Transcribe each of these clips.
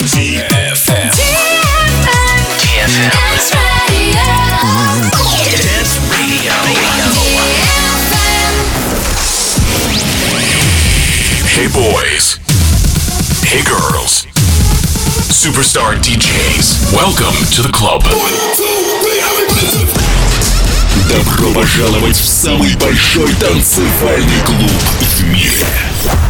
DFM. Dance Radio. Dance Radio. Hey boys. Hey girls. Superstar DJs. Welcome to the club. Добро пожаловать в самый большой танцевальный клуб в мире.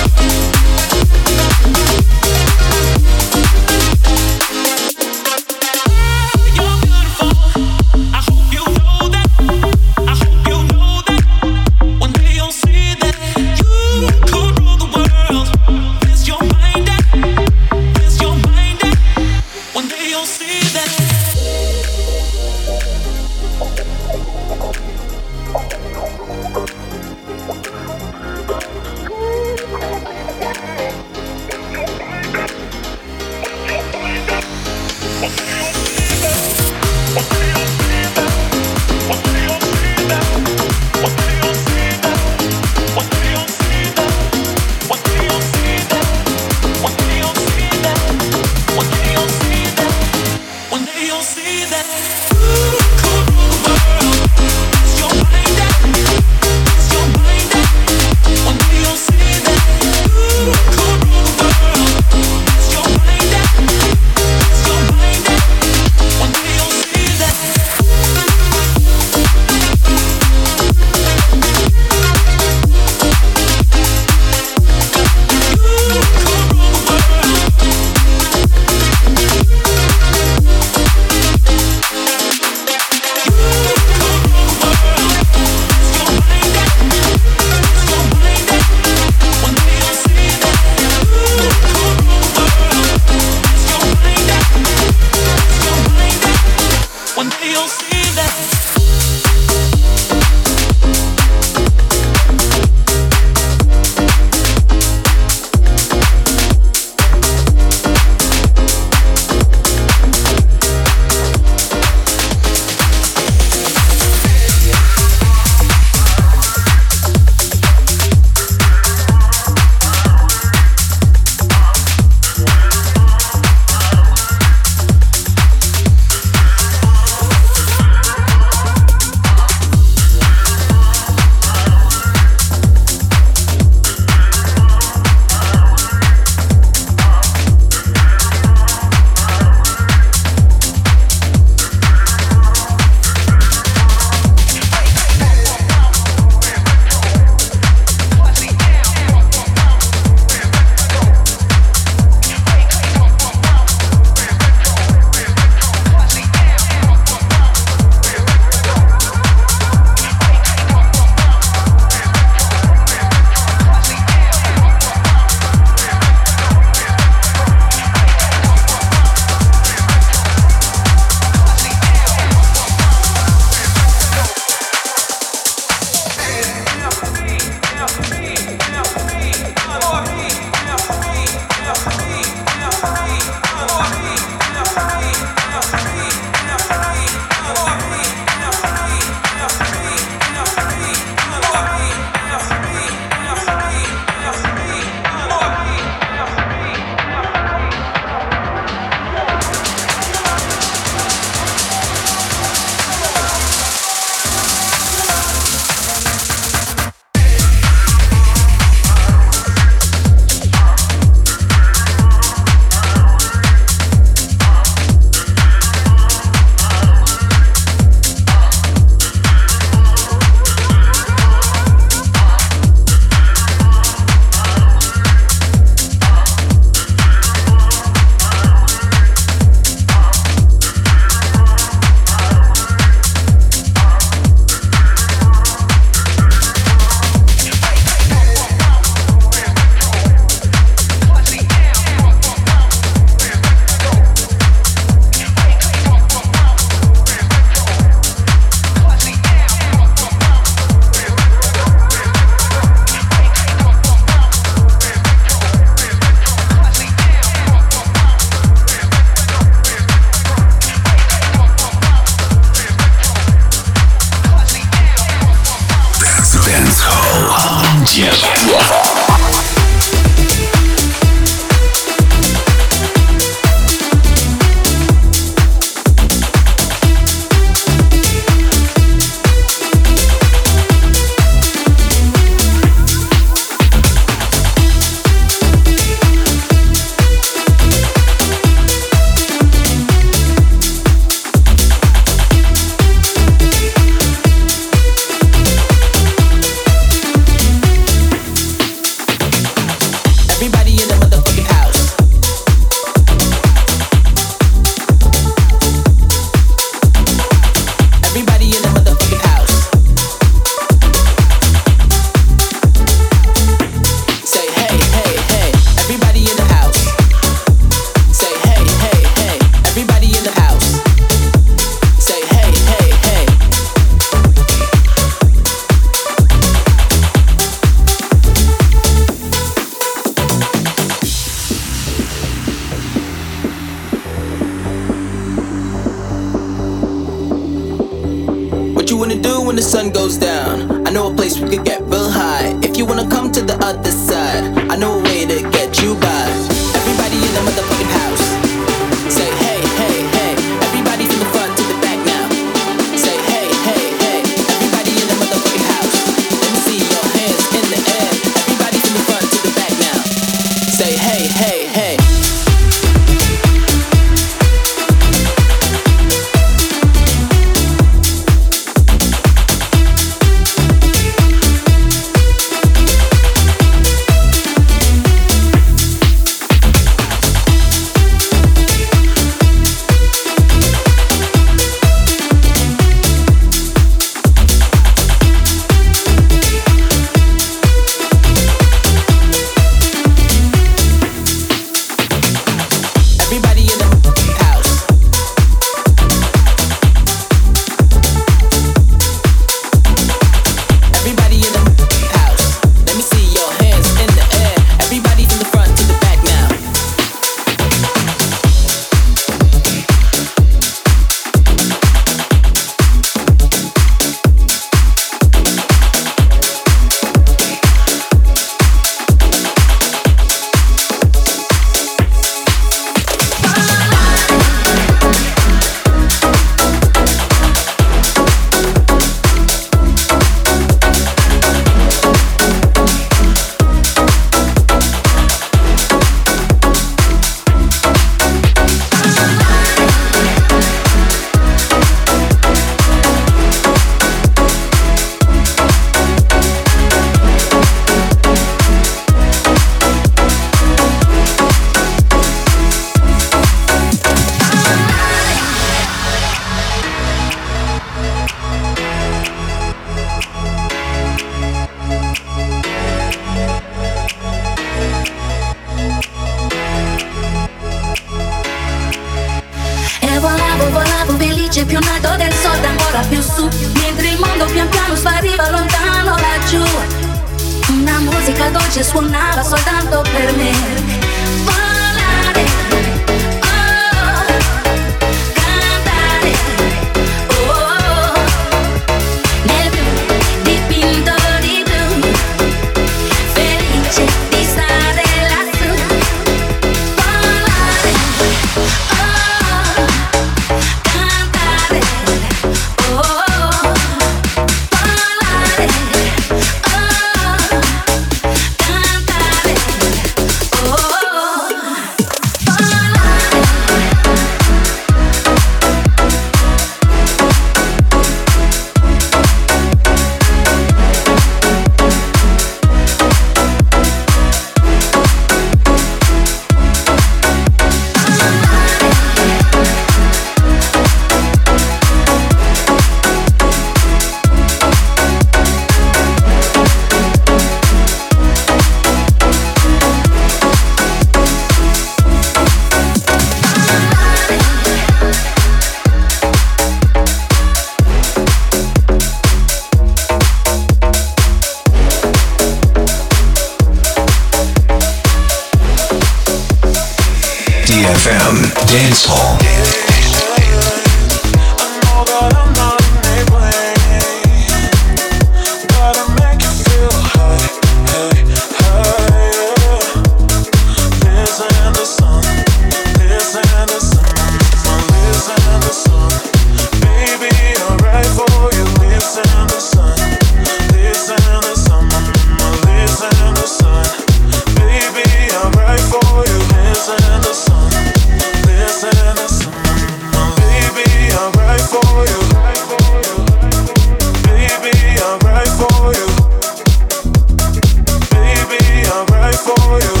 for you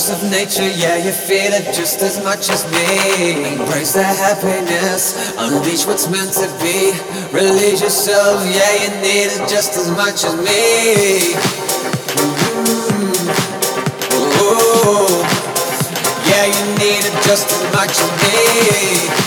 force of nature, yeah, you feel it just as much as me. Embrace the happiness, unleash what's meant to be. Release yourself, yeah, you need it just as much as me. Mm-hmm. Yeah, you need it just as much as me.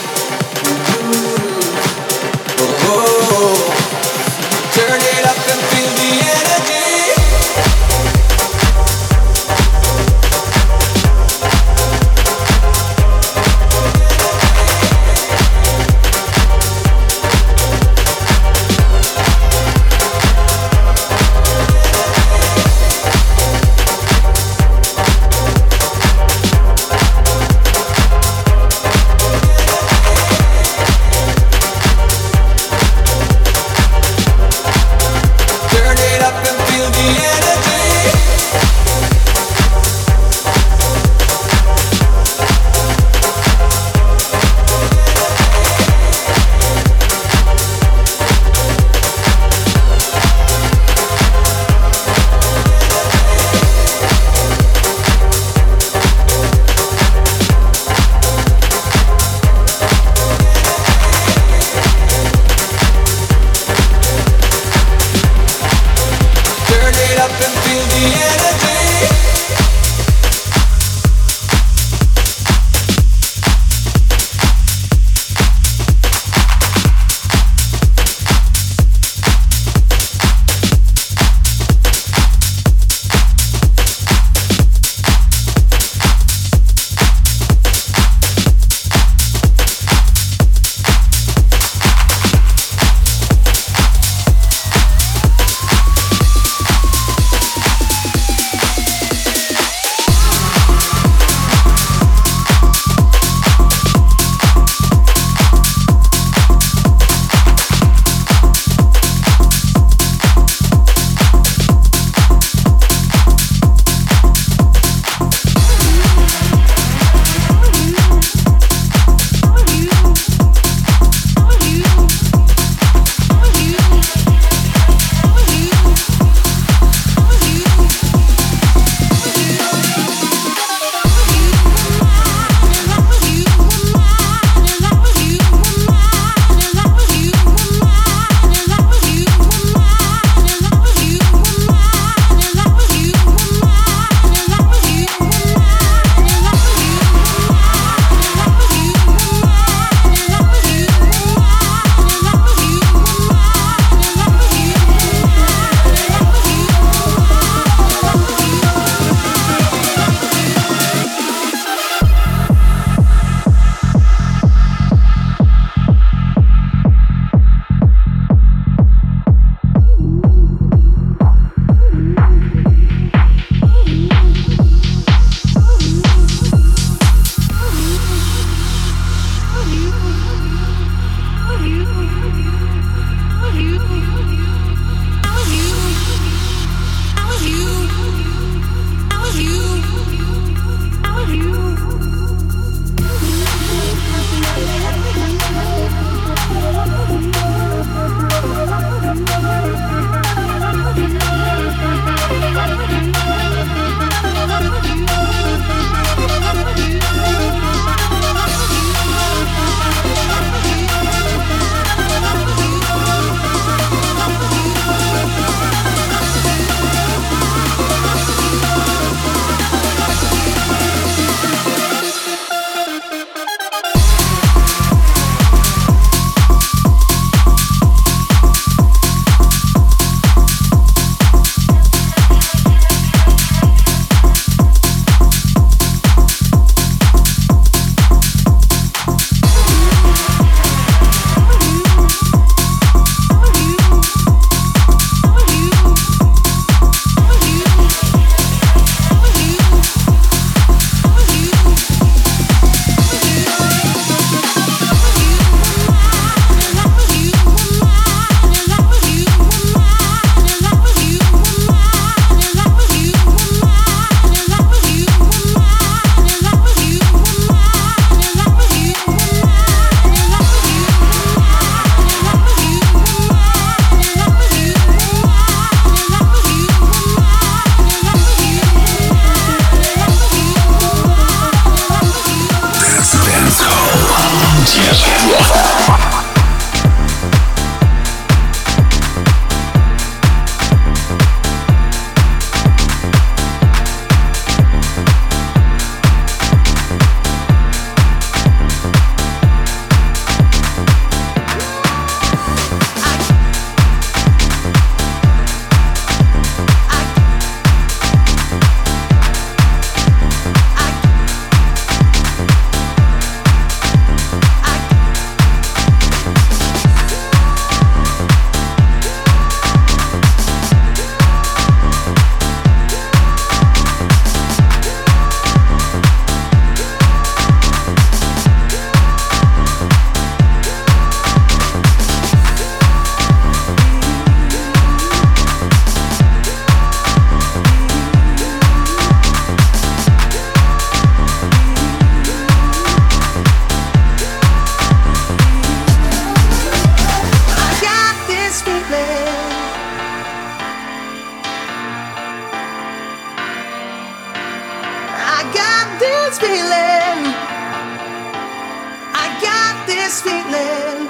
this feeling.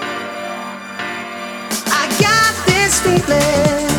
I got this feeling.